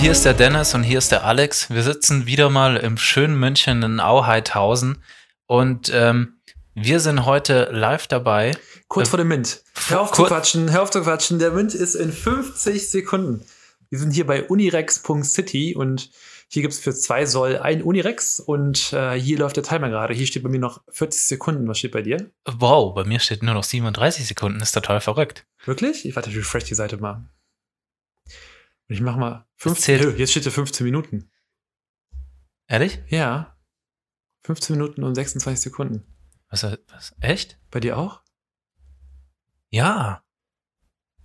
Hier ist der Dennis und hier ist der Alex. Wir sitzen wieder mal im schönen München in Auheithausen und ähm, wir sind heute live dabei. Kurz Äh, vor dem Mint. Hör auf zu quatschen, hör auf zu quatschen. Der Mint ist in 50 Sekunden. Wir sind hier bei unirex.city und hier gibt es für 2 Soll ein Unirex und äh, hier läuft der Timer gerade. Hier steht bei mir noch 40 Sekunden. Was steht bei dir? Wow, bei mir steht nur noch 37 Sekunden. Ist total verrückt. Wirklich? Ich warte, ich refresh die Seite mal. Und ich mach mal Es 15. zählt- Nö, Jetzt steht hier 15 Minuten. Ehrlich? Ja. 15 Minuten und 26 Sekunden. Was, was? Echt? Bei dir auch? Ja.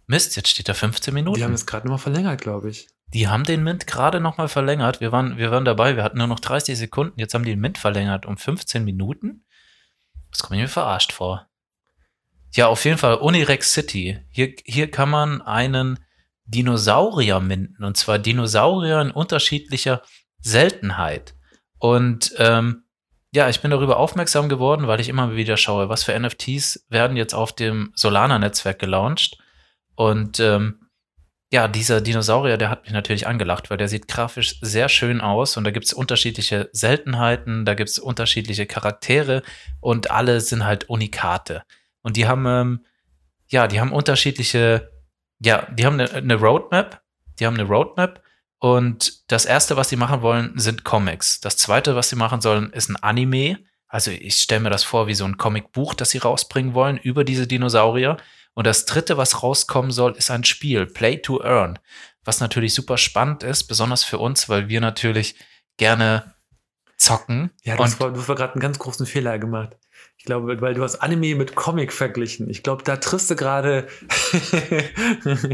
Mist, jetzt steht da 15 Minuten. Die haben es gerade nochmal verlängert, glaube ich. Die haben den Mint gerade nochmal verlängert. Wir waren, wir waren dabei, wir hatten nur noch 30 Sekunden. Jetzt haben die den Mint verlängert um 15 Minuten. Das kommt mir verarscht vor. Ja, auf jeden Fall Unirex City. Hier, hier kann man einen Dinosaurier minden. Und zwar Dinosaurier in unterschiedlicher Seltenheit. Und ähm, ja, ich bin darüber aufmerksam geworden, weil ich immer wieder schaue, was für NFTs werden jetzt auf dem Solana-Netzwerk gelauncht. Und ähm, ja, dieser Dinosaurier, der hat mich natürlich angelacht, weil der sieht grafisch sehr schön aus und da gibt es unterschiedliche Seltenheiten, da gibt es unterschiedliche Charaktere und alle sind halt Unikate. Und die haben, ähm, ja, die haben unterschiedliche, ja, die haben eine, eine Roadmap, die haben eine Roadmap und das erste, was sie machen wollen, sind Comics. Das zweite, was sie machen sollen, ist ein Anime. Also ich stelle mir das vor wie so ein Comicbuch, das sie rausbringen wollen über diese Dinosaurier. Und das dritte, was rauskommen soll, ist ein Spiel, Play to Earn, was natürlich super spannend ist, besonders für uns, weil wir natürlich gerne zocken. Ja, das war, du hast gerade einen ganz großen Fehler gemacht. Ich glaube, weil du hast Anime mit Comic verglichen. Ich glaube, da triffst du gerade.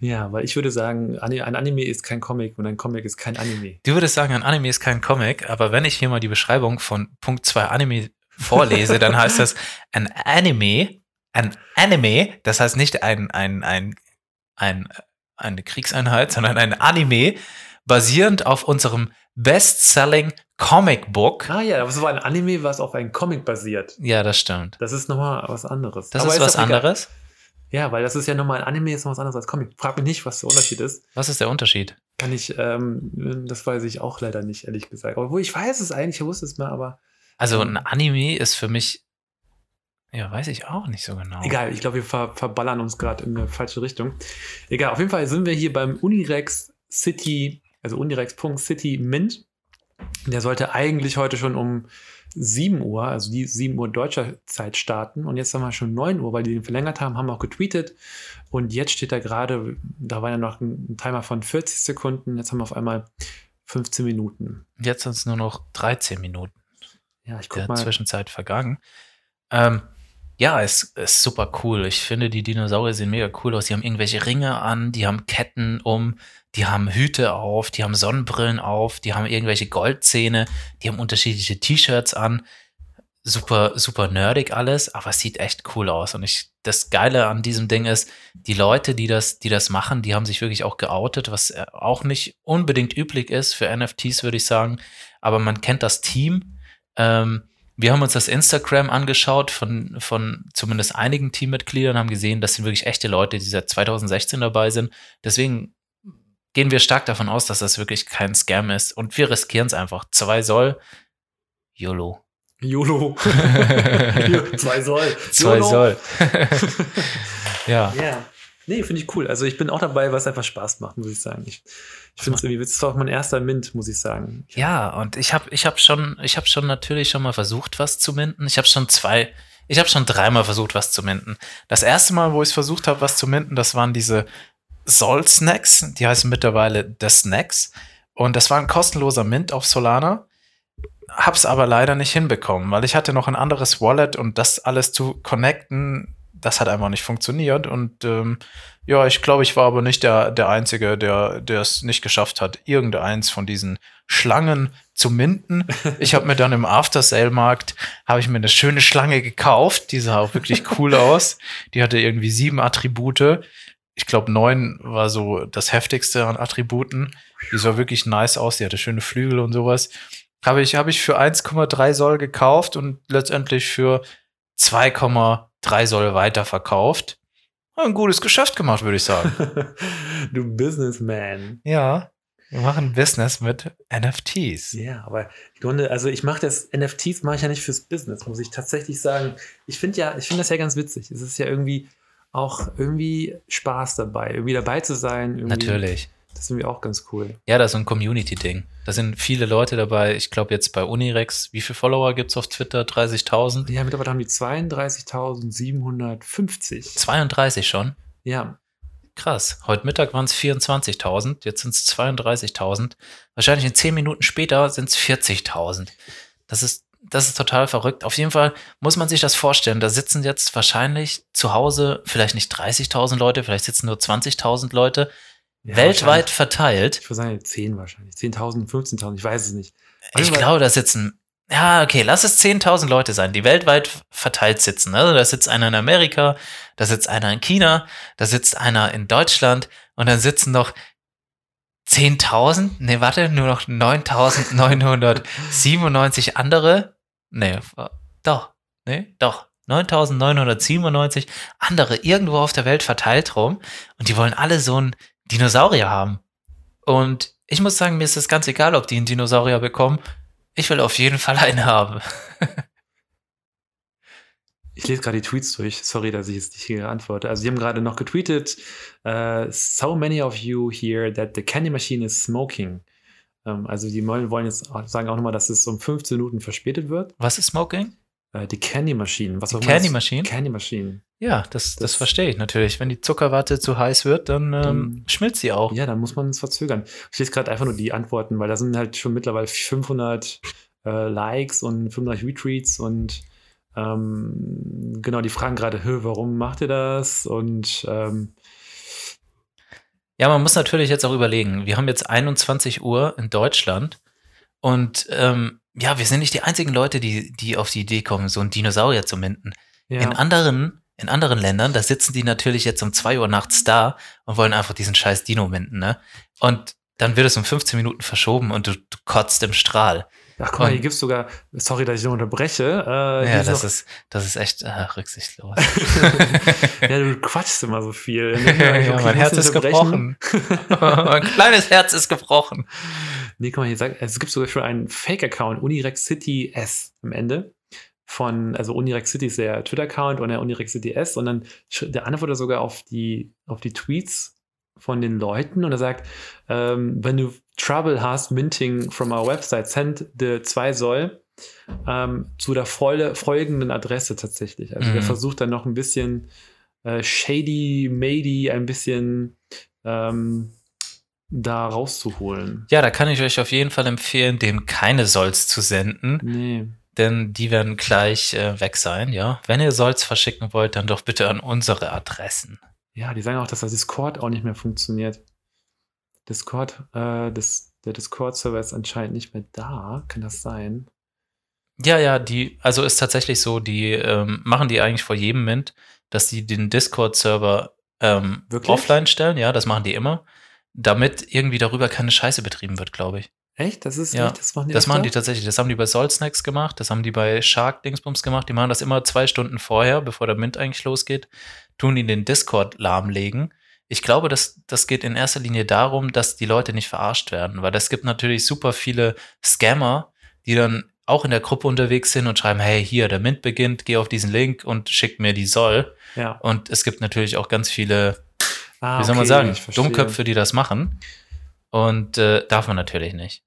ja, weil ich würde sagen, ein Anime ist kein Comic und ein Comic ist kein Anime. du würdest sagen, ein Anime ist kein Comic, aber wenn ich hier mal die Beschreibung von Punkt 2 Anime vorlese, dann heißt das ein Anime, ein Anime, das heißt nicht ein, ein, ein, ein, eine Kriegseinheit, sondern ein Anime, basierend auf unserem Best-Selling Comic Book. Ah ja, aber war ein Anime, was auf einem Comic basiert. Ja, das stimmt. Das ist nochmal was anderes. Das Aber ist was doch egal. anderes. Ja, weil das ist ja nochmal ein Anime, ist noch was anderes als Comic. Frag mich nicht, was der Unterschied ist. Was ist der Unterschied? Kann ich, ähm, das weiß ich auch leider nicht, ehrlich gesagt. Obwohl ich weiß es eigentlich, ich wusste es mal, aber Also Ähm. ein Anime ist für mich, ja, weiß ich auch nicht so genau. Egal, ich glaube, wir ver verballern uns gerade in eine falsche Richtung. Egal, auf jeden Fall sind wir hier beim Unirex City, also unirex.city Mint. Der sollte eigentlich heute schon um 7 Uhr, also die 7 Uhr deutscher Zeit starten. Und jetzt haben wir schon 9 Uhr, weil die den verlängert haben, haben wir auch getweetet. Und jetzt steht da gerade, da war ja noch ein Timer von 40 Sekunden. Jetzt haben wir auf einmal 15 Minuten. Jetzt sind es nur noch 13 Minuten Ja, ich guck der mal. Zwischenzeit vergangen. Ähm, ja, es ist super cool. Ich finde, die Dinosaurier sehen mega cool aus. Die haben irgendwelche Ringe an, die haben Ketten um, die haben Hüte auf, die haben Sonnenbrillen auf, die haben irgendwelche Goldzähne, die haben unterschiedliche T-Shirts an. Super, super nerdig alles, aber es sieht echt cool aus. Und ich, das Geile an diesem Ding ist, die Leute, die das, die das machen, die haben sich wirklich auch geoutet, was äh, auch nicht unbedingt üblich ist für NFTs, würde ich sagen. Aber man kennt das Team. Ähm, wir haben uns das Instagram angeschaut von, von zumindest einigen Teammitgliedern, haben gesehen, das sind wirklich echte Leute, die seit 2016 dabei sind. Deswegen gehen wir stark davon aus, dass das wirklich kein Scam ist. Und wir riskieren es einfach. Zwei soll. YOLO. YOLO. Zwei Soll. Zwei YOLO. soll. ja. Ja. Nee, finde ich cool. Also ich bin auch dabei, was einfach Spaß macht, muss ich sagen. Ich, ich finde es irgendwie, das ist auch mein erster Mint, muss ich sagen. Ich, Ja, und ich habe ich hab schon, ich habe schon natürlich schon mal versucht, was zu minden. Ich habe schon zwei, ich habe schon dreimal versucht, was zu minden. Das erste Mal, wo ich versucht habe, was zu minden, das waren diese Sol Snacks, die heißen mittlerweile The Snacks. Und das war ein kostenloser Mint auf Solana. Hab's aber leider nicht hinbekommen, weil ich hatte noch ein anderes Wallet und das alles zu connecten, das hat einfach nicht funktioniert. Und ähm, ja, ich glaube, ich war aber nicht der, der Einzige, der es nicht geschafft hat, irgendeins von diesen Schlangen zu minden. Ich habe mir dann im After-Sale-Markt, habe ich mir eine schöne Schlange gekauft. Die sah auch wirklich cool aus. Die hatte irgendwie sieben Attribute. Ich glaube, neun war so das heftigste an Attributen. Die sah wirklich nice aus. Die hatte schöne Flügel und sowas. Habe ich, habe ich für 1,3 Soll gekauft und letztendlich für 2,3 Soll weiterverkauft. Ein gutes Geschäft gemacht, würde ich sagen. du Businessman. Ja. Wir machen Business mit NFTs. Ja, aber im Grunde, also ich mache das, NFTs mache ich ja nicht fürs Business, muss ich tatsächlich sagen. Ich finde ja, ich finde das ja ganz witzig. Es ist ja irgendwie auch irgendwie Spaß dabei, irgendwie dabei zu sein. Natürlich. Das ist irgendwie auch ganz cool. Ja, das ist so ein Community-Ding. Da sind viele Leute dabei. Ich glaube jetzt bei Unirex, wie viele Follower gibt es auf Twitter? 30.000? Ja, mittlerweile haben die 32.750. 32 schon? Ja. Krass. Heute Mittag waren es 24.000, jetzt sind es 32.000. Wahrscheinlich in 10 Minuten später sind es 40.000. Das ist, das ist total verrückt. Auf jeden Fall muss man sich das vorstellen. Da sitzen jetzt wahrscheinlich zu Hause vielleicht nicht 30.000 Leute, vielleicht sitzen nur 20.000 Leute. Ja, weltweit verteilt. Ich würde sagen 10 wahrscheinlich. 10.000, 15.000, ich weiß es nicht. Ich glaube, da sitzen, ja, okay, lass es 10.000 Leute sein, die weltweit verteilt sitzen. Also da sitzt einer in Amerika, da sitzt einer in China, da sitzt einer in Deutschland und dann sitzen noch 10.000, nee, warte, nur noch 9.997 andere. Nee, doch, nee, doch. 9.997 andere irgendwo auf der Welt verteilt rum und die wollen alle so einen Dinosaurier haben. Und ich muss sagen, mir ist es ganz egal, ob die einen Dinosaurier bekommen. Ich will auf jeden Fall einen haben. Ich lese gerade die Tweets durch. Sorry, dass ich jetzt nicht hier antworte. Also, sie haben gerade noch getweetet: äh, So many of you here that the candy machine is smoking. Ähm, also, die wollen jetzt auch- sagen auch nochmal, dass es um 15 Minuten verspätet wird. Was ist Smoking? Äh, die Candy Machine. Was Die Candy Machine? Candy Machine. Ja, das, das, Das- verstehe ich natürlich. Wenn die Zuckerwatte zu heiß wird, dann ähm, Dann- schmilzt sie auch. Ja, da muss man es verzögern. Ich lese gerade einfach nur die Antworten, weil da sind halt schon mittlerweile 500 äh, Likes und 35 Retweets und ähm, genau, die fragen gerade, "Hö, warum macht ihr das? Und ähm, Ja, man muss natürlich jetzt auch überlegen. Wir haben jetzt 21 Uhr in Deutschland und ähm, ja, wir sind nicht die einzigen Leute, die, die auf die Idee kommen, so einen Dinosaurier zu minden. ja, In anderen, in anderen Ländern, da sitzen die natürlich jetzt um 2 Uhr nachts da und wollen einfach diesen scheiß Dino minden, ne? Und dann wird es um 15 Minuten verschoben und du, du kotzt im Strahl. ach guck mal, hier gibt es sogar, sorry, dass ich noch unterbreche. Äh, Ja, das ist, das ist echt äh, rücksichtslos. ja, du quatschst immer so viel. Ja, okay, mein Herz ist gebrochen. mein kleines Herz ist gebrochen. Nee, guck mal, hier sagt, es gibt sogar schon einen Fake-Account, Unirex City S am Ende. Von, also Unirex City ist der Twitter-Account und der Unirex City S. Und dann der antwortet sogar auf die, auf die Tweets von den Leuten und er sagt, ähm, wenn du Trouble hast, minting from our website, send the 2 Soll ähm, zu der volle, folgenden Adresse tatsächlich. Also der Mhm. versucht dann noch ein bisschen äh, shady, mady, ein bisschen ähm, da rauszuholen. Ja, da kann ich euch auf jeden Fall empfehlen, dem keine Solls zu senden, Nee. Denn die werden gleich äh, weg sein, ja. Wenn ihr Solls verschicken wollt, dann doch bitte an unsere Adressen. Ja, die sagen auch, dass der Discord auch nicht mehr funktioniert. Discord, äh, das, der Discord-Server ist anscheinend nicht mehr da. Kann das sein? Ja, ja, die, also ist tatsächlich so, die ähm, machen die eigentlich vor jedem Mint, dass die den Discord-Server ähm, offline stellen, ja, das machen die immer, damit irgendwie darüber keine Scheiße betrieben wird, glaube ich. Echt? Das ist Ja, echt, das machen die Das machen die tatsächlich. Das haben die bei Soul Snacks gemacht, das haben die bei Shark Dingsbums gemacht. Die machen das immer zwei Stunden vorher, bevor der Mint eigentlich losgeht, tun die den Discord lahmlegen. Ich glaube, das, das geht in erster Linie darum, dass die Leute nicht verarscht werden, weil es gibt natürlich super viele Scammer, die dann auch in der Gruppe unterwegs sind und schreiben, hey, hier, der Mint beginnt, geh auf diesen Link und schick mir die Soll. Ja. Und es gibt natürlich auch ganz viele Ah, wie soll man okay, sagen, ich verstehe. Dummköpfe, die das machen. Und äh, darf man natürlich nicht.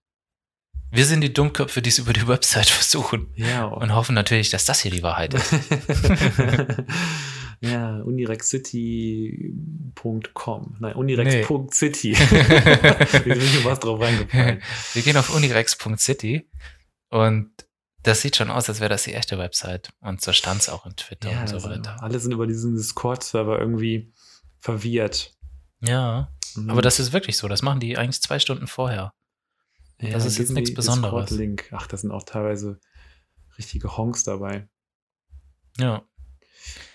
Wir sind die Dummköpfe, die es über die Website versuchen Ja. und hoffen natürlich, dass das hier die Wahrheit ist. ja, unirexcity.com. Nein, unirex.city. Wir sind hier was drauf reingefallen. Wir gehen auf unirex.city und das sieht schon aus, als wäre das die echte Website. Und so stand es auch in Twitter Ja, und so also weiter. alle sind über diesen Discord-Server irgendwie verwirrt. Ja, Mhm. aber das ist wirklich so. Das machen die eigentlich zwei Stunden vorher. Das ist jetzt nichts Besonderes. Discord-Link. Ach, da sind auch teilweise richtige Honks dabei. Ja.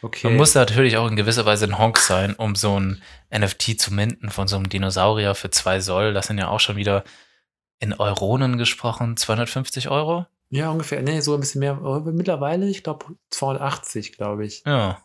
Okay. Man muss natürlich auch in gewisser Weise ein Honk sein, um so ein NFT zu minden von so einem Dinosaurier für zwei Soll. Das sind ja auch schon wieder in Euronen gesprochen, 250 Euro. ja, ungefähr. Nee, so ein bisschen mehr. Mittlerweile, ich glaube, 280, glaube ich. Ja.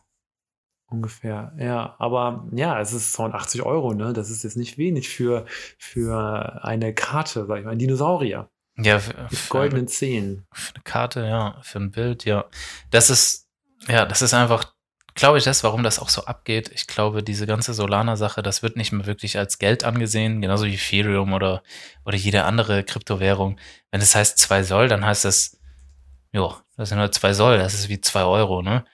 Ungefähr, ja. Aber ja, es ist 280 Euro, ne? Das ist jetzt nicht wenig für, für eine Karte, sag ich mal, ein Dinosaurier. Ja, für, Mit goldenen Zähnen. für eine Karte, ja, für ein Bild, ja. Das ist, ja, das ist einfach, glaube ich, das, warum das auch so abgeht. Ich glaube, diese ganze Solana-Sache, das wird nicht mehr wirklich als Geld angesehen, genauso wie Ethereum oder, oder jede andere Kryptowährung. Wenn es heißt 2 Soll, dann heißt das, jo, das sind nur 2 Soll, das ist wie 2 Euro, ne?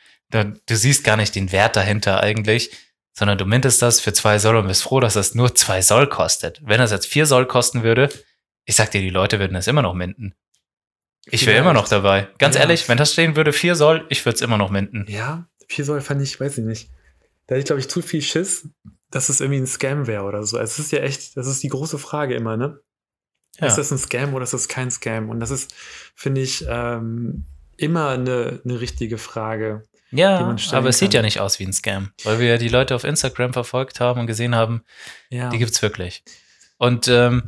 Du siehst gar nicht den Wert dahinter eigentlich, sondern du mintest das für 2 Soll und bist froh, dass das nur 2 Soll kostet. Wenn das jetzt 4 Soll kosten würde, ich sag dir, die Leute würden das immer noch minden. Ich wäre immer noch dabei. Ganz Ja. ehrlich, wenn das stehen würde, 4 Soll, ich würde es immer noch minden. Ja, 4 Soll fand ich, weiß ich nicht. Da hatte ich, glaube ich, zu viel Schiss, dass es irgendwie ein Scam wäre oder so. Es ist ja echt, das ist die große Frage immer, ne? Ja. Ist das ein Scam oder ist das kein Scam? Und das ist, finde ich, ähm, immer eine, eine richtige Frage. Die Ja, aber es sieht kann. ja nicht aus wie ein Scam, weil wir ja die Leute auf Instagram verfolgt haben und gesehen haben, Ja. die gibt's wirklich. Und ähm,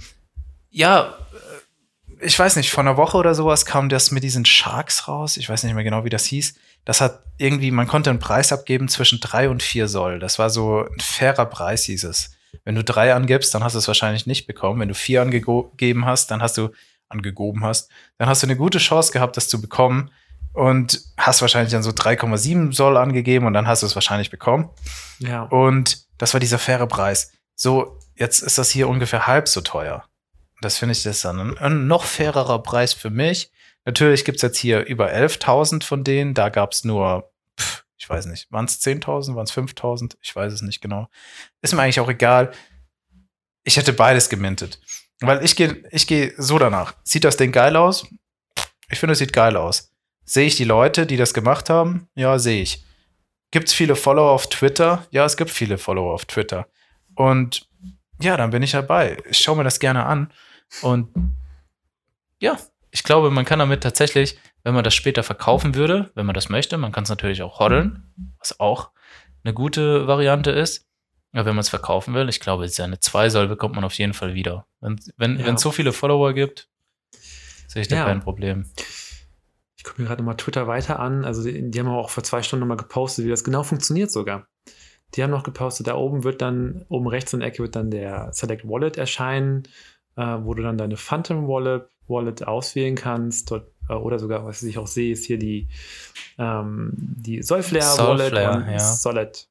ja, äh, ich weiß nicht, vor einer Woche oder sowas kam das mit diesen Sharks raus. Ich weiß nicht mehr genau, wie das hieß. Das hat irgendwie, man konnte einen Preis abgeben zwischen drei und vier Soll. Das war so ein fairer Preis, hieß es. Wenn du drei angibst, dann hast du es wahrscheinlich nicht bekommen. Wenn du vier angegeben hast, dann hast du angegoben hast, dann hast du eine gute Chance gehabt, das zu bekommen und hast wahrscheinlich dann so 3,7 Soll angegeben und dann hast du es wahrscheinlich bekommen. ja. Und das war dieser faire Preis. So, jetzt ist das hier ungefähr halb so teuer. Das finde ich das dann ein, ein noch fairerer Preis für mich. Natürlich gibt es jetzt hier über 11.000 von denen. Da gab es nur, pf, ich weiß nicht, waren es 10.000, waren es 5.000? Ich weiß es nicht genau. Ist mir eigentlich auch egal. Ich hätte beides gemintet. Weil ich gehe ich geh so danach. Sieht das Ding geil aus? Ich finde, es sieht geil aus. Sehe ich die Leute, die das gemacht haben? Ja, sehe ich. Gibt es viele Follower auf Twitter? Ja, es gibt viele Follower auf Twitter. Und ja, dann bin ich dabei. Ich schaue mir das gerne an. Und ja, ich glaube, man kann damit tatsächlich, wenn man das später verkaufen würde, wenn man das möchte, man kann es natürlich auch hoddeln, was auch eine gute Variante ist. Aber wenn man es verkaufen will, ich glaube, seine 2 Soll bekommt man auf jeden Fall wieder. Wenn es wenn, Ja. so viele Follower gibt, sehe ich da Ja. kein Problem. Gucke mir gerade mal Twitter weiter an. Also die, die haben auch vor zwei Stunden nochmal gepostet, wie das genau funktioniert sogar. Die haben noch gepostet, da oben wird dann, oben rechts in der Ecke wird dann der Select Wallet erscheinen, äh, wo du dann deine Phantom Wallet, Wallet auswählen kannst. Dort, äh, oder sogar, was ich auch sehe, ist hier die, ähm, die Solflare Wallet Solflare, und ja. Solid.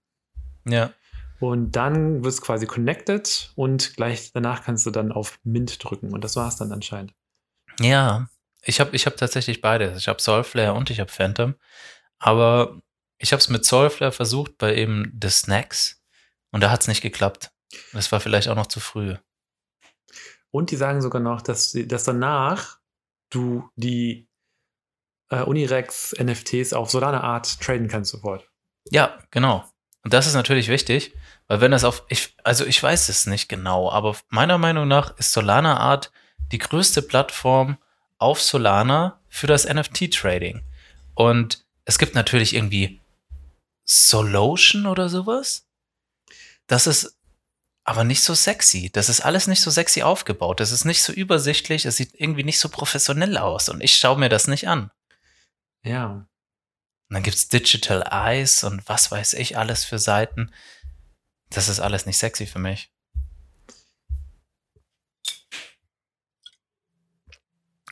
Ja. Und dann wird es quasi connected und gleich danach kannst du dann auf Mint drücken. Und das war es dann anscheinend. Ja, ich habe ich hab tatsächlich beides. Ich habe Soulflare und ich habe Phantom. Aber ich habe es mit Soulflare versucht bei eben The Snacks und da hat es nicht geklappt. Das war vielleicht auch noch zu früh. Und die sagen sogar noch, dass, dass danach du die äh, Unirex NFTs auf Solana Art traden kannst sofort. Ja, genau. Und das ist natürlich wichtig, weil wenn das auf, ich, also ich weiß es nicht genau, aber meiner Meinung nach ist Solana Art die größte Plattform auf Solana für das NFT-Trading. Und es gibt natürlich irgendwie Solotion oder sowas. Das ist aber nicht so sexy. Das ist alles nicht so sexy aufgebaut. Das ist nicht so übersichtlich. Es sieht irgendwie nicht so professionell aus. Und ich schaue mir das nicht an. Ja. Und dann gibt's Digital Eyes und was weiß ich alles für Seiten. Das ist alles nicht sexy für mich.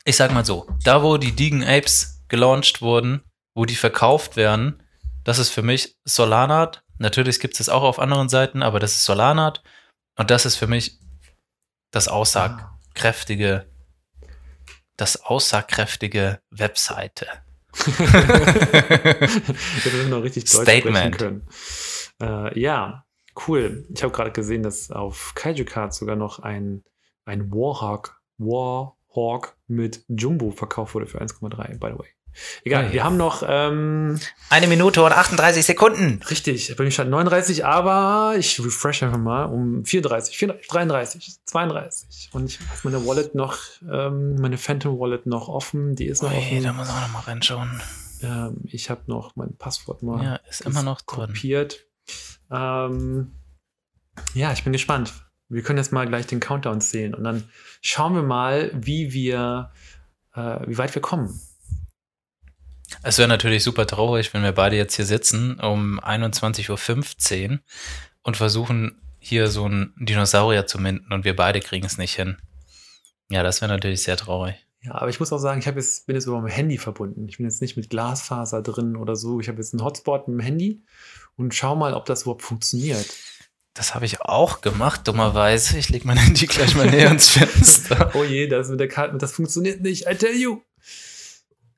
Ich sag mal so, da wo die Degen Apes gelauncht wurden, wo die verkauft werden, das ist für mich Solanart. Natürlich gibt es es auch auf anderen Seiten, aber das ist Solanart. Und das ist für mich das aussagkräftige, das aussagkräftige Webseite. Wir noch richtig Deutsch sprechen Statement. können. Äh, ja, cool. Ich habe gerade gesehen, dass auf Kaiju Cards sogar noch ein, ein Warhawk, Warhawk mit Jumbo verkauft wurde für 1,3, by the way. Egal, Hey. wir haben noch, ähm, Eine Minute und 38 Sekunden. richtig, bei mir stand 39, aber ich refresh einfach mal um 34, 34 33, 32. Und ich habe meine Wallet noch, ähm, meine Phantom Wallet noch offen, die ist noch da offen. muss auch noch mal reinschauen. Ähm, ich habe noch mein Passwort mal Ja, ist immer noch kopiert. Ähm, ja, ich bin gespannt. Wir können jetzt mal gleich den Countdown zählen und dann schauen wir mal, wie wir, äh, wie weit wir kommen. Es wäre natürlich super traurig, wenn wir beide jetzt hier sitzen um 21.15 Uhr und versuchen, hier so einen Dinosaurier zu minden und wir beide kriegen es nicht hin. Ja, das wäre natürlich sehr traurig. Ja, aber ich muss auch sagen, ich jetzt, bin jetzt über mein Handy verbunden. Ich bin jetzt nicht mit Glasfaser drin oder so. Ich habe jetzt einen Hotspot mit dem Handy und schau mal, ob das überhaupt funktioniert. Das habe ich auch gemacht, dummerweise. Ich lege mein Handy gleich mal näher ins Fenster. oh je, das mit der Karte, das funktioniert nicht. I tell you.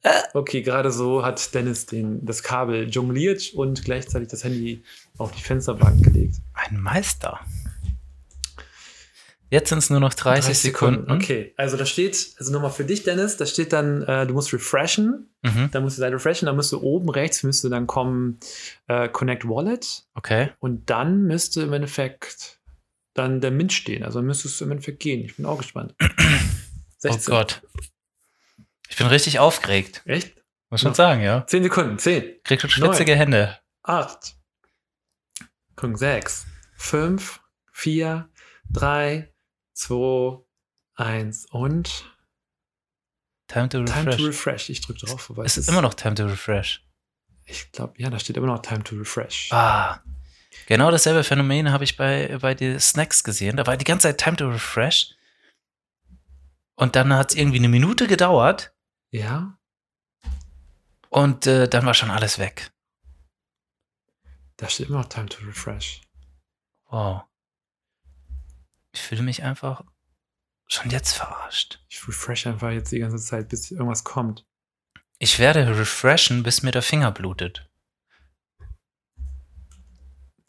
Äh. Okay, gerade so hat Dennis den, das Kabel jongliert und gleichzeitig das Handy auf die Fensterbank gelegt. Ein Meister. Jetzt sind es nur noch 30, 30 Sekunden. Sekunden. Okay, also da steht, also nochmal für dich, Dennis, da steht dann, äh, du musst refreshen. Mhm. Dann musst du Seite refreshen, dann müsste oben rechts müsste dann kommen äh, Connect Wallet. Okay. Und dann müsste im Endeffekt dann der Mint stehen. Also dann müsste es im Endeffekt gehen. Ich bin auch gespannt. 16. Oh Gott. Ich bin richtig aufgeregt. Echt? Muss schon sagen, ja. 10 Sekunden, 10. Kriegst du schwitzige 9, Hände. 8. Guck, 6. 5, 4, 3, 2, 1 und Time to refresh. Time to refresh. Ich drücke drauf. Wobei es ist immer noch Time to refresh. Ich glaube, ja, da steht immer noch Time to refresh. Ah. Genau dasselbe Phänomen habe ich bei, bei den Snacks gesehen. Da war die ganze Zeit Time to refresh. Und dann hat es irgendwie eine Minute gedauert. Ja. Und äh, dann war schon alles weg. Da steht immer noch Time to refresh. Wow. Ich fühle mich einfach schon jetzt verarscht. Ich refresh einfach jetzt die ganze Zeit, bis irgendwas kommt. Ich werde refreshen, bis mir der Finger blutet.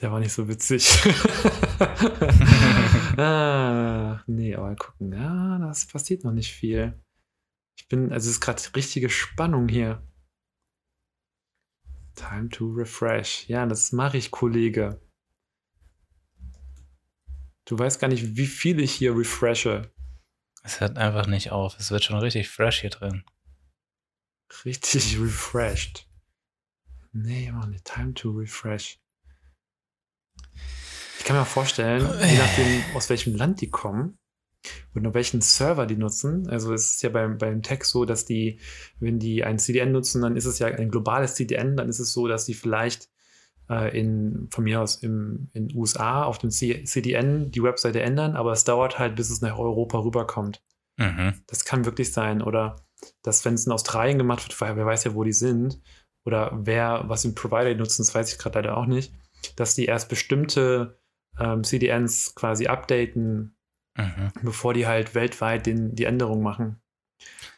Der war nicht so witzig. ah, nee, aber gucken. Ja, das passiert noch nicht viel. Ich bin, also es ist gerade richtige Spannung hier. Time to refresh. Ja, das mache ich, Kollege. Du weißt gar nicht, wie viel ich hier refreshe. Es hört einfach nicht auf. Es wird schon richtig fresh hier drin. Richtig refreshed. Nee, Mann, time to refresh. Ich kann mir vorstellen, je nachdem, aus welchem Land die kommen und auf welchen Server die nutzen. Also es ist ja beim, beim Tech so, dass die, wenn die ein CDN nutzen, dann ist es ja ein globales CDN, dann ist es so, dass die vielleicht äh, in, von mir aus im, in USA auf dem CDN die Webseite ändern, aber es dauert halt, bis es nach Europa rüberkommt. Mhm. Das kann wirklich sein. Oder dass, wenn es in Australien gemacht wird, weil wer weiß ja, wo die sind, oder wer, was im Provider nutzen, das weiß ich gerade leider auch nicht, dass die erst bestimmte ähm, CDNs quasi updaten, mhm. bevor die halt weltweit den, die Änderung machen.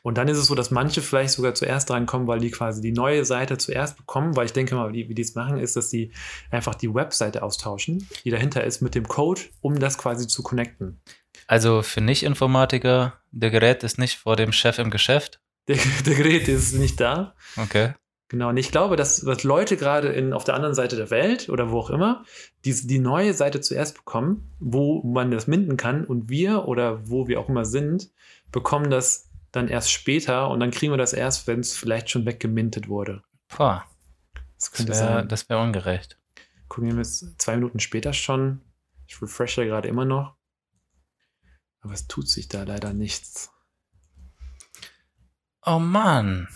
Und dann ist es so, dass manche vielleicht sogar zuerst drankommen, weil die quasi die neue Seite zuerst bekommen, weil ich denke mal, wie, wie die es machen, ist, dass die einfach die Webseite austauschen, die dahinter ist, mit dem Code, um das quasi zu connecten. Also für Nicht-Informatiker, der Gerät ist nicht vor dem Chef im Geschäft? Der, der Gerät ist nicht da. Okay. Genau, und ich glaube, dass, dass Leute gerade in, auf der anderen Seite der Welt oder wo auch immer, die, die neue Seite zuerst bekommen, wo man das minden kann und wir oder wo wir auch immer sind, bekommen das dann erst später und dann kriegen wir das erst, wenn es vielleicht schon weggemintet wurde. Boah. Das, das wäre wär ungerecht. Gucken wir jetzt zwei Minuten später schon. Ich refreshe gerade immer noch. Aber es tut sich da leider nichts. Oh Mann.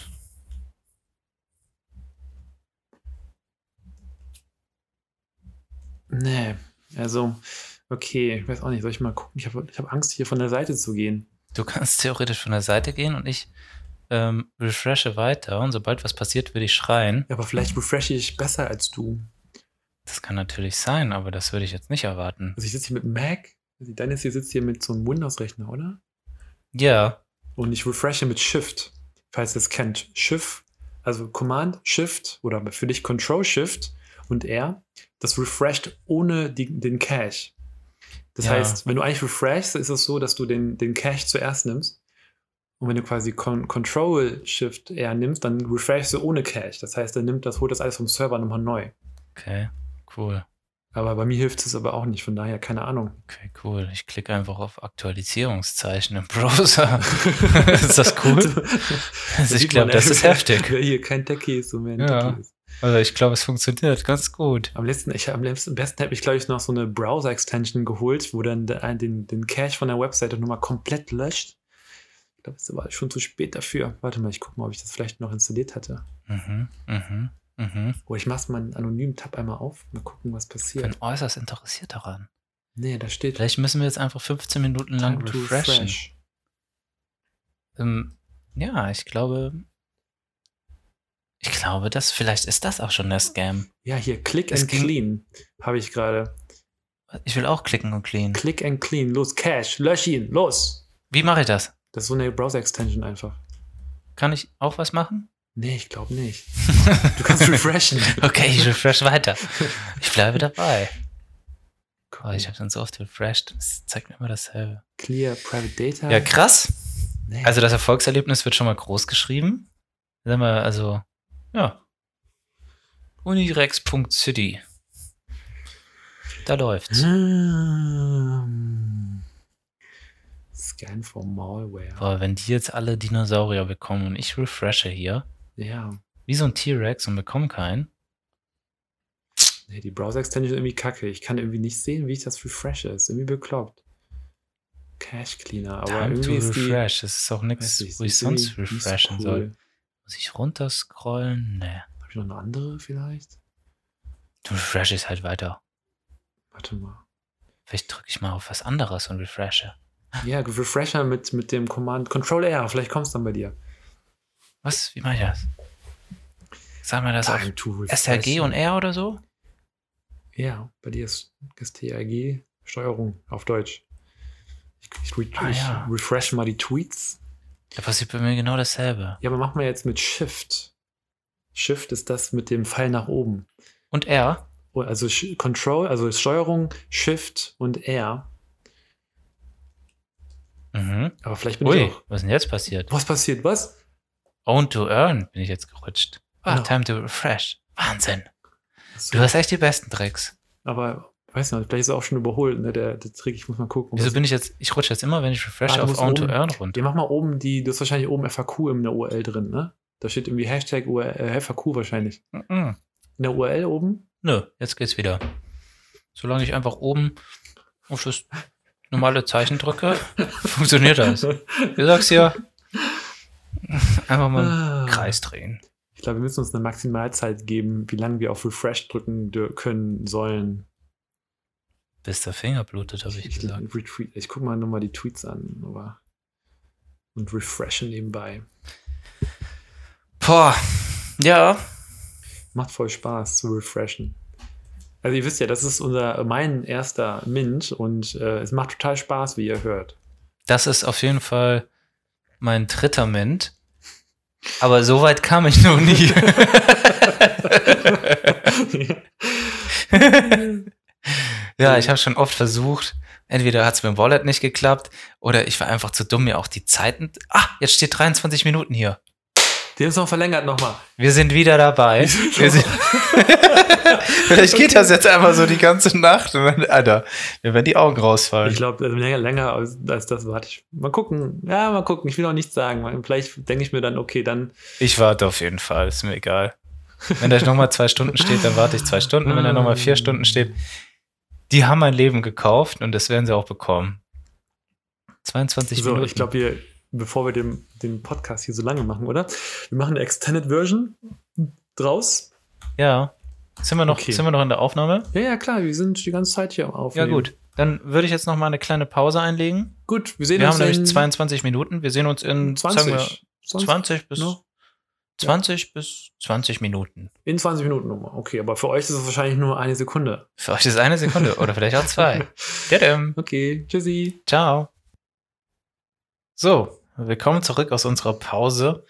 Nee, also, okay, ich weiß auch nicht, soll ich mal gucken? Ich habe ich hab Angst, hier von der Seite zu gehen. Du kannst theoretisch von der Seite gehen und ich ähm, refreshe weiter und sobald was passiert, würde ich schreien. Ja, aber vielleicht refreshe ich besser als du. Das kann natürlich sein, aber das würde ich jetzt nicht erwarten. Also ich sitze hier mit Mac, also Dennis hier sitzt hier mit so einem Windows-Rechner, oder? Ja. Und ich refreshe mit Shift, falls ihr es kennt. Shift, also Command, Shift oder für dich Control Shift und R. Das refresht ohne die, den Cache. Das ja. heißt, wenn du eigentlich refreshst, ist es so, dass du den, den Cache zuerst nimmst. Und wenn du quasi Con Control Shift R nimmst, dann refreshst du ohne Cache. Das heißt, er nimmt das, holt das alles vom Server nochmal neu. Okay, cool. Aber bei mir hilft es aber auch nicht, von daher keine Ahnung. Okay, cool. Ich klicke einfach auf Aktualisierungszeichen im Browser. ist das cool? also ich glaube, das ist heftig. Hier kein Techie ist, so mehr ein ja. Techie ist. Also ich glaube, es funktioniert ganz gut. Am letzten, ich, am besten habe ich, glaube ich, noch so eine Browser-Extension geholt, wo dann den, den Cache von der Webseite nochmal komplett löscht. Ich glaube, es war schon zu spät dafür. Warte mal, ich gucke mal, ob ich das vielleicht noch installiert hatte. Mhm, mhm, mhm. Oh, ich mache mal einen anonymen Tab einmal auf. Mal gucken, was Ich passiert. bin äußerst interessiert daran. Nee, da steht Vielleicht müssen wir jetzt einfach 15 Minuten lang refreshen. refresh. Ähm, ja, ich glaube. Ich glaube, das vielleicht ist das auch schon der Scam. Ja, hier, Click Es and ging- Clean habe ich gerade. Ich will auch klicken und clean. Click and Clean, los, Cache, lösch ihn, los. Wie mache ich das? Das ist so eine Browser-Extension einfach. Kann ich auch was machen? Nee, ich glaube nicht. Du kannst refreshen. Okay, ich refresh weiter. Ich bleibe dabei. Oh, ich habe dann so oft refreshed. Es zeigt mir immer dasselbe. Clear Private Data. Ja, krass. nee. Also das Erfolgserlebnis wird schon mal groß geschrieben. Sagen wir, also, ja. Unirex.city. Da läuft's. Ähm, Scan for Malware. Boah, wenn die jetzt alle Dinosaurier bekommen und ich refreshe hier, Ja. wie so ein T-Rex und bekomme keinen. Nee, die Browser-Extension ist irgendwie kacke. Ich kann irgendwie nicht sehen, wie ich das refreshe. Ist irgendwie bekloppt. Cache Cleaner, aber Time to irgendwie ist die. refresh. Das ist auch nichts, nicht, wo ich sonst irgendwie so refreshen cool. soll. Muss ich runterscrollen? Nee. Habe ich noch eine andere vielleicht? Du refreshst halt weiter. Warte mal. Vielleicht drücke ich mal auf was anderes und refreshe. Ja, Refresher mit, mit dem Command Control R. Vielleicht kommt es dann bei dir. Was? Wie mache ich das? Sag mal das auf to refresh. SRG und R oder so? Ja, bei dir ist das TRG Steuerung auf Deutsch. Ich, ich, re Ah, ich ja. refresh mal die Tweets. Da passiert bei mir genau dasselbe. Ja, aber machen wir jetzt mit Shift. Shift ist das mit dem Pfeil nach oben. Und R? Oh, Also Control, also Steuerung, Shift und R. Mhm. Aber vielleicht bin ich Ui, auch. was ist denn jetzt passiert? Was passiert? Was? Own to Earn bin ich jetzt gerutscht. Ah, Genau. time to refresh. Wahnsinn. So, Du hast echt die besten Tricks. aber weiß nicht, vielleicht ist er auch schon überholt, ne? Der, der Trick, ich muss mal gucken. Wieso bin ich jetzt, ich rutsche jetzt immer, wenn ich refresh Ah, auf Own to Earn runter. Ja, mach mal oben die, du hast wahrscheinlich oben FAQ in der URL drin, ne? Da steht irgendwie Hashtag URL, äh, FAQ wahrscheinlich. Mhm. In der URL oben? Nö, jetzt geht's wieder. Solange ich einfach oben auf das normale Zeichen drücke, funktioniert das. Du sagst ja, einfach mal Ah. einen Kreis drehen. Ich glaube, wir müssen uns eine Maximalzeit geben, wie lange wir auf Refresh drücken können sollen. Bis der Finger blutet, habe ich Ich, gesagt. retweet, ich gucke mal nochmal die Tweets an. Aber und refreshen nebenbei. Boah, ja, Macht voll Spaß zu refreshen. Also ihr wisst ja, das ist unser mein erster Mint und äh, es macht total Spaß, wie ihr hört. das ist auf jeden Fall mein dritter Mint. Aber so weit kam ich noch nie. ja, ich habe schon oft versucht. Entweder hat es mit dem Wallet nicht geklappt oder ich war einfach zu dumm, mir auch die Zeiten. Ah, jetzt steht 23 Minuten hier. Die haben es noch verlängert nochmal. Wir sind wieder dabei. Sind Vielleicht geht das jetzt einfach so die ganze Nacht. Und dann, Alter, mir werden die Augen rausfallen. Ich glaube, länger, länger als, als das warte ich. Mal gucken. Ja, mal gucken. Ich will auch nichts sagen. Vielleicht denke ich mir dann, okay, dann. Ich warte auf jeden Fall, ist mir egal. Wenn da nochmal zwei Stunden steht, dann warte ich zwei Stunden. Wenn da nochmal vier Stunden steht, die haben mein Leben gekauft und das werden sie auch bekommen. 22 So, Minuten. ich glaube, wir, bevor wir den, den Podcast hier so lange machen, oder? Wir machen eine Extended Version draus. ja. Sind wir, noch, Okay. sind wir noch in der Aufnahme? Ja, ja, klar, wir sind die ganze Zeit hier am Ja, Aufnehmen. gut. Dann würde ich jetzt noch mal eine kleine Pause einlegen. Gut, wir sehen Wir uns haben nämlich in 22 Minuten. Wir sehen uns in 20. Sagen wir, Sonst- 20 bis ne? 20 bis 20 Minuten. In 20 Minuten nochmal. Okay, aber für euch ist es wahrscheinlich nur eine Sekunde. Für euch ist eine Sekunde oder vielleicht auch zwei. Okay, tschüssi. Ciao. So, willkommen zurück aus unserer Pause.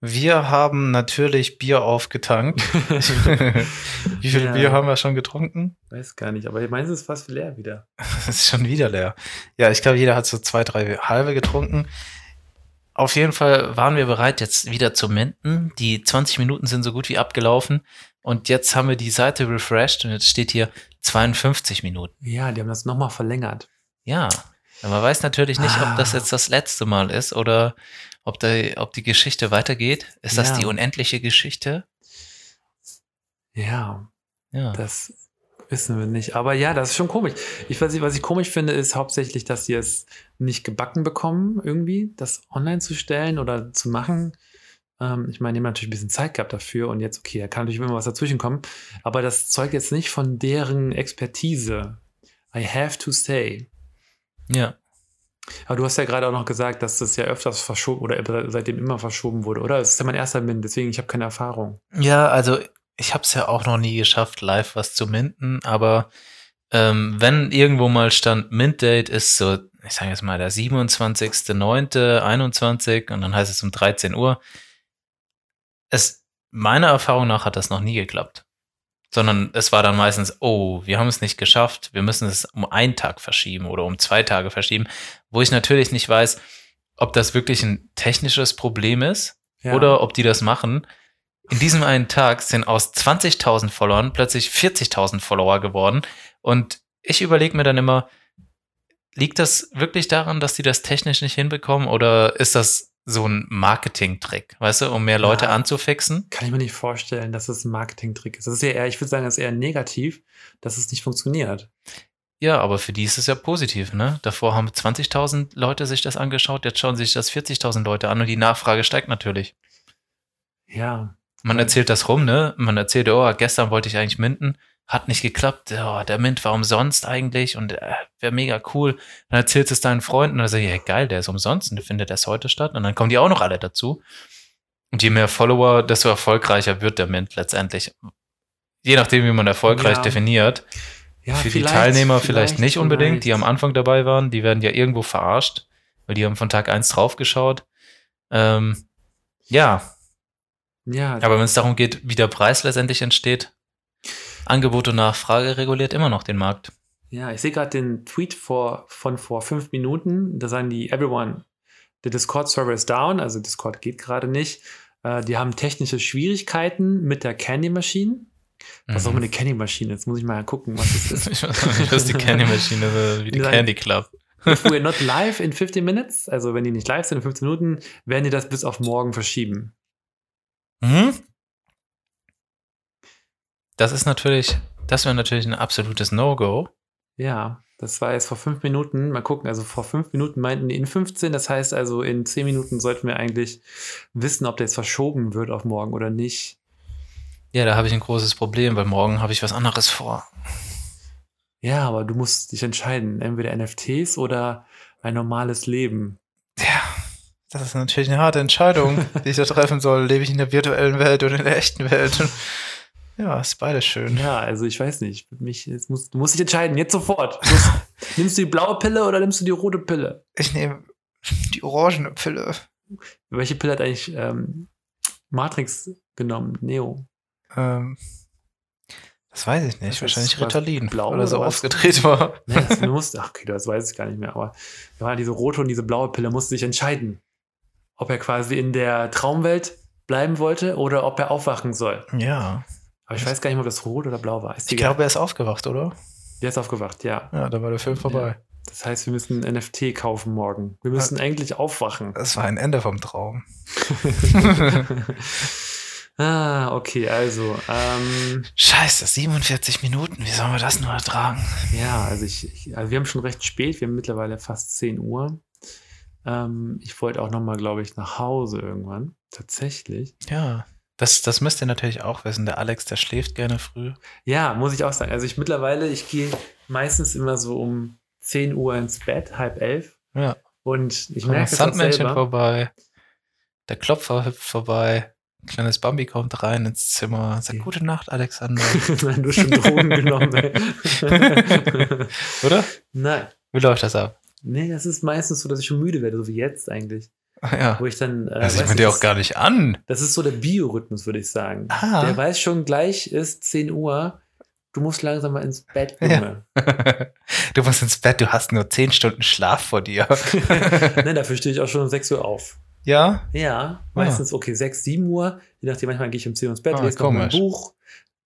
Wir haben natürlich Bier aufgetankt. Wie viel Ja. Bier haben wir schon getrunken? Weiß gar nicht, aber meins ist fast leer wieder. Das ist schon wieder leer. Ja, ich glaube, jeder hat so zwei, drei halbe getrunken. Auf jeden Fall waren wir bereit, jetzt wieder zu minden. Die 20 Minuten sind so gut wie abgelaufen. Und jetzt haben wir die Seite refreshed und jetzt steht hier 52 Minuten. Ja, die haben das nochmal verlängert. Ja, aber man weiß natürlich nicht, ob das Ah. jetzt das letzte Mal ist oder ob, die, ob die Geschichte weitergeht. Ist das Ja. die unendliche Geschichte? Ja, Ja. das Wissen wir nicht. Aber ja, das ist schon komisch. Ich weiß nicht, was ich komisch finde, ist hauptsächlich, dass sie es nicht gebacken bekommen, irgendwie, das online zu stellen oder zu machen. Ähm, ich meine, die haben natürlich ein bisschen Zeit gehabt dafür und jetzt, okay, da kann natürlich immer was dazwischen kommen. Aber das zeugt jetzt nicht von deren Expertise. I have to say. Ja. Aber du hast ja gerade auch noch gesagt, dass das ja öfters verschoben oder seitdem immer verschoben wurde, oder? Das ist ja mein erster Mint, deswegen ich habe keine Erfahrung. Ja, also ich habe es ja auch noch nie geschafft, live was zu minten, aber ähm, wenn irgendwo mal stand, Mint-Date ist so, ich sage jetzt mal der 27.09.21 und dann heißt es um 13 Uhr. Es, meiner Erfahrung nach hat das noch nie geklappt. Sondern es war dann meistens, oh, wir haben es nicht geschafft, wir müssen es um einen Tag verschieben oder um zwei Tage verschieben, wo ich natürlich nicht weiß, ob das wirklich ein technisches Problem ist Ja. oder ob die das machen. In diesem einen Tag sind aus 20.000 Followern plötzlich 40.000 Follower geworden. Und ich überlege mir dann immer, liegt das wirklich daran, dass die das technisch nicht hinbekommen oder ist das so ein Marketing-Trick, weißt du, um mehr Leute Ja. anzufixen? Kann ich mir nicht vorstellen, dass es ein Marketing-Trick ist. Das ist ja eher, ich würde sagen, das ist eher negativ, dass es nicht funktioniert. Ja, aber für die ist es ja positiv, ne? Davor haben 20.000 Leute sich das angeschaut, jetzt schauen sich das 40.000 Leute an und die Nachfrage steigt natürlich. Ja. Man erzählt das rum, ne? Man erzählt, oh, gestern wollte ich eigentlich minden, hat nicht geklappt. Oh, der Mint war umsonst eigentlich und äh, wäre mega cool. Dann erzählst es deinen Freunden und dann ja geil, der ist umsonst und der findet erst heute statt. Und dann kommen die auch noch alle dazu. Und je mehr Follower, desto erfolgreicher wird der Mint letztendlich. Je nachdem, wie man erfolgreich Ja. definiert. ja Für die vielleicht- Teilnehmer vielleicht, nicht unbedingt, die am vielleicht. Anfang dabei waren, die werden ja irgendwo verarscht, weil die haben von Tag eins draufgeschaut. Ähm, ja, Ja, aber wenn es darum geht, wie der Preis letztendlich entsteht, Angebot und Nachfrage reguliert immer noch den Markt. ja, ich sehe gerade den Tweet vor, von vor fünf Minuten. Da sagen die, everyone, the Discord-Server is down, also Discord geht gerade nicht. Äh, die haben technische Schwierigkeiten mit der Candy Machine. Was auch immer eine Candy Maschine ist, muss ich mal gucken, was das ist. Ich weiß nicht, was die Candy Maschine ist, wie die Nein. Candy Club. If we're not live in 15 minutes, also wenn die nicht live sind in 15 Minuten, werden die das bis auf morgen verschieben. Mhm. Das ist natürlich, das wäre natürlich ein absolutes No-Go. Ja, das war jetzt vor fünf Minuten. Mal gucken, also vor fünf Minuten meinten die in 15. Das heißt also, in 10 Minuten sollten wir eigentlich wissen, ob der jetzt verschoben wird auf morgen oder nicht. Ja, da habe ich ein großes Problem, weil morgen habe ich was anderes vor. Ja, aber du musst dich entscheiden. Entweder NFTs oder ein normales Leben. Ja, das ist natürlich eine harte Entscheidung, die ich da treffen soll. Lebe ich in der virtuellen Welt oder in der echten Welt? Ja, ist beides schön. Ja, also ich weiß nicht. Mich, jetzt musst, du musst dich entscheiden, jetzt sofort. Du musst, nimmst du die blaue Pille oder nimmst du die rote Pille? Ich nehme die orangene Pille. Welche Pille hat eigentlich ähm, Matrix genommen? Neo. Ähm, das weiß ich nicht. Das Wahrscheinlich Ritalin, blau weil er so oder was? aufgedreht war. Ne, das, du musst, ach, okay, das weiß ich gar nicht mehr, aber war diese rote und diese blaue Pille, musste sich entscheiden, ob er quasi in der Traumwelt bleiben wollte oder ob er aufwachen soll. Ja. Aber ich weiß gar nicht mehr, ob das rot oder blau war. Ist Ich egal. glaube, er ist aufgewacht, oder? der ist aufgewacht, ja. Ja, da war der Film vorbei. Das heißt, wir müssen ein NFT kaufen morgen. Wir müssen endlich aufwachen. Das war ein Ende vom Traum. ah, okay, also, ähm, Scheiße, 47 Minuten. Wie sollen wir das nur ertragen? ja, also ich, ich also wir haben schon recht spät, wir haben mittlerweile fast 10 Uhr. Ähm, ich wollte auch nochmal, glaube ich, nach Hause irgendwann. Tatsächlich. Ja. Das, das müsst ihr natürlich auch wissen. Der Alex, der schläft gerne früh. Ja, muss ich auch sagen. Also ich mittlerweile, ich gehe meistens immer so um 10 Uhr ins Bett, halb elf. Ja. Und ich merke das es Sandmännchen selber. vorbei. Der Klopfer hüpft vorbei. Ein kleines Bambi kommt rein ins Zimmer. Sagt, Ja. gute Nacht, Alexander. Nein, du hast schon Drogen genommen. Ey. Oder? Nein. Wie läuft das ab? Nee, das ist meistens so, dass ich schon müde werde, so wie jetzt eigentlich. Ah, Ja. Wo ich dann. Äh, Das sieht man dir auch gar nicht an. Das ist so der Biorhythmus, würde ich sagen. Ah. Der weiß schon, gleich ist 10 Uhr. Du musst langsam mal ins Bett, Ja. Junge. du musst ins Bett, du hast nur 10 Stunden Schlaf vor dir. Nein, dafür stehe ich auch schon um 6 Uhr auf. Ja? Ja, meistens, okay, 6, 7 Uhr. Je nachdem, manchmal gehe ich um 10 Uhr ins Bett, Ah, lese noch mein. Buch.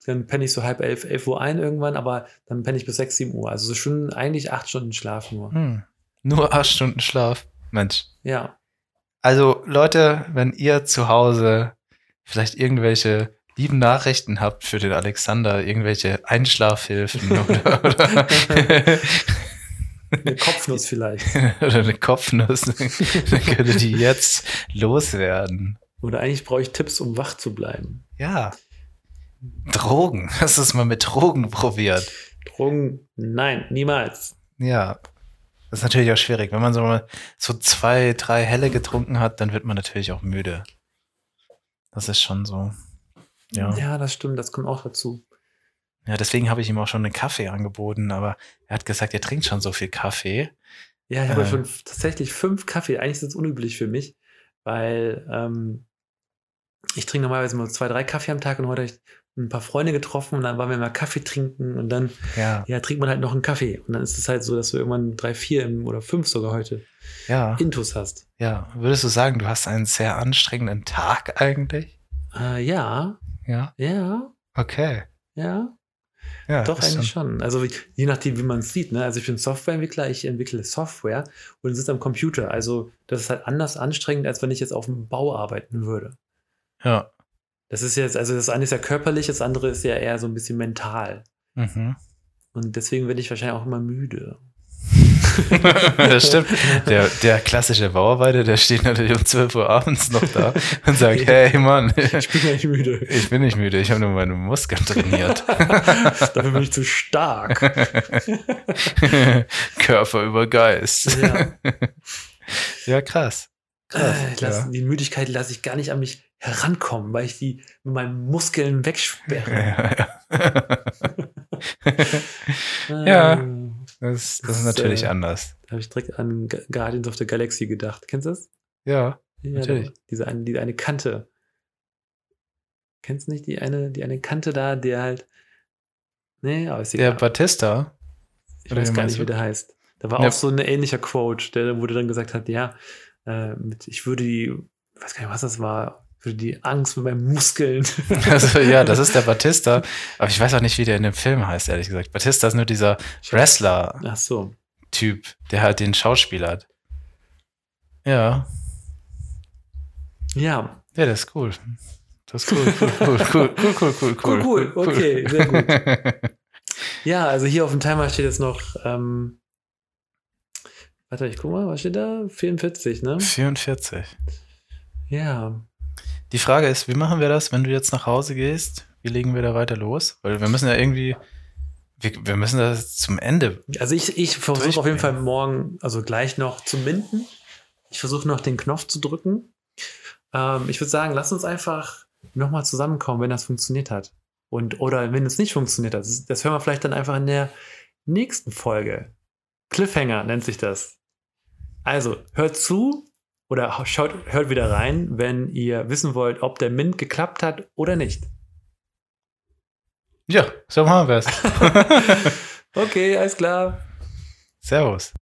Dann penne ich so halb 11, 11 Uhr ein irgendwann, aber dann penne ich bis 6, 7 Uhr. Also so schon eigentlich 8 Stunden Schlaf nur. Hm. Nur 8 Stunden Schlaf. Mensch. Ja. Also, Leute, wenn ihr zu Hause vielleicht irgendwelche lieben Nachrichten habt für den Alexander, irgendwelche Einschlafhilfen oder, oder, Eine Kopfnuss vielleicht. oder eine Kopfnuss, dann könnte die jetzt loswerden. Oder eigentlich brauche ich Tipps, um wach zu bleiben. Ja. Drogen. Hast du es mal mit Drogen probiert? Drogen, nein, niemals. Ja. Das ist natürlich auch schwierig. Wenn man so mal so zwei, drei Helle getrunken hat, dann wird man natürlich auch müde. Das ist schon so. Ja. Ja, das stimmt, das kommt auch dazu. Ja, deswegen habe ich ihm auch schon einen Kaffee angeboten, aber er hat gesagt, er trinkt schon so viel Kaffee. Ja, ich habe Äh. schon tatsächlich fünf Kaffee. Eigentlich ist das unüblich für mich, weil ähm, ich trinke normalerweise nur zwei, drei Kaffee am Tag und heute habe ich ein paar Freunde getroffen und dann waren wir mal Kaffee trinken und dann Ja, ja, trinkt man halt noch einen Kaffee. Und dann ist es halt so, dass du irgendwann drei, vier oder fünf sogar heute ja, Intus hast. ja. Würdest du sagen, du hast einen sehr anstrengenden Tag eigentlich? Äh, ja, Ja, ja, okay. ja. Ja, Doch, eigentlich schon- schon. Also je nachdem, wie man es sieht. Ne? Also ich bin Softwareentwickler, ich entwickle Software und sitze am Computer. Also das ist halt anders anstrengend, als wenn ich jetzt auf dem Bau arbeiten würde. Ja. Das ist jetzt, also das eine ist ja körperlich, das andere ist ja eher so ein bisschen mental. Mhm. Und deswegen werde ich wahrscheinlich auch immer müde. das stimmt. Der, der klassische Bauarbeiter, der steht natürlich um 12 Uhr abends noch da und sagt, hey Mann, Ich bin ja nicht müde. ich bin nicht müde, ich habe nur meine Muskeln trainiert. Dafür bin ich zu stark. Körper über Geist. Ja. Ja, krass. Äh, lass, Die Müdigkeit lasse ich gar nicht an mich herankommen, weil ich die mit meinen Muskeln wegsperre. Ja, ja. Ja. Äh, Das, das ist natürlich äh, anders. Da habe ich direkt an Gu- Guardians of the Galaxy gedacht. Kennst du das? Ja. Ja, Natürlich. da- Diese eine, die eine Kante. Kennst du nicht die eine, die eine Kante da, der halt. Nee, aber ist Der egal. Batista. ich weiß gar nicht, wie der heißt. Da war Ja. auch so ein ähnlicher Quote, der wurde dann gesagt hat, ja, äh, mit, ich würde die, ich weiß gar nicht, was das war, würde die Angst mit meinen Muskeln. Also, ja, das ist der Batista. Aber ich weiß auch nicht, wie der in dem Film heißt, ehrlich gesagt. Batista ist nur dieser Wrestler-Typ, Ach so. der halt den Schauspieler hat. Ja. Ja, Ja, das ist cool. Das ist cool, cool, cool, cool, cool, cool, cool, Cool, cool. Okay, sehr gut. ja, also hier auf dem Timer steht jetzt noch, ähm, warte, ich guck mal, was steht da? 44, ne? 44. Ja. Die Frage ist, wie machen wir das, wenn du jetzt nach Hause gehst? Wie legen wir da weiter los? Weil wir müssen ja irgendwie, wir, wir müssen das zum Ende. Also ich, ich versuche auf jeden Fall morgen, also gleich noch zu minden. Ich versuche noch den Knopf zu drücken. Ähm, ich würde sagen, lass uns einfach nochmal zusammenkommen, wenn das funktioniert hat. Und, oder wenn es nicht funktioniert hat. Das, das hören wir vielleicht dann einfach in der nächsten Folge. Cliffhanger nennt sich das. Also, hört zu oder schaut, hört wieder rein, wenn ihr wissen wollt, ob der Mint geklappt hat oder nicht. Ja, so machen wir es. Okay, alles klar. Servus.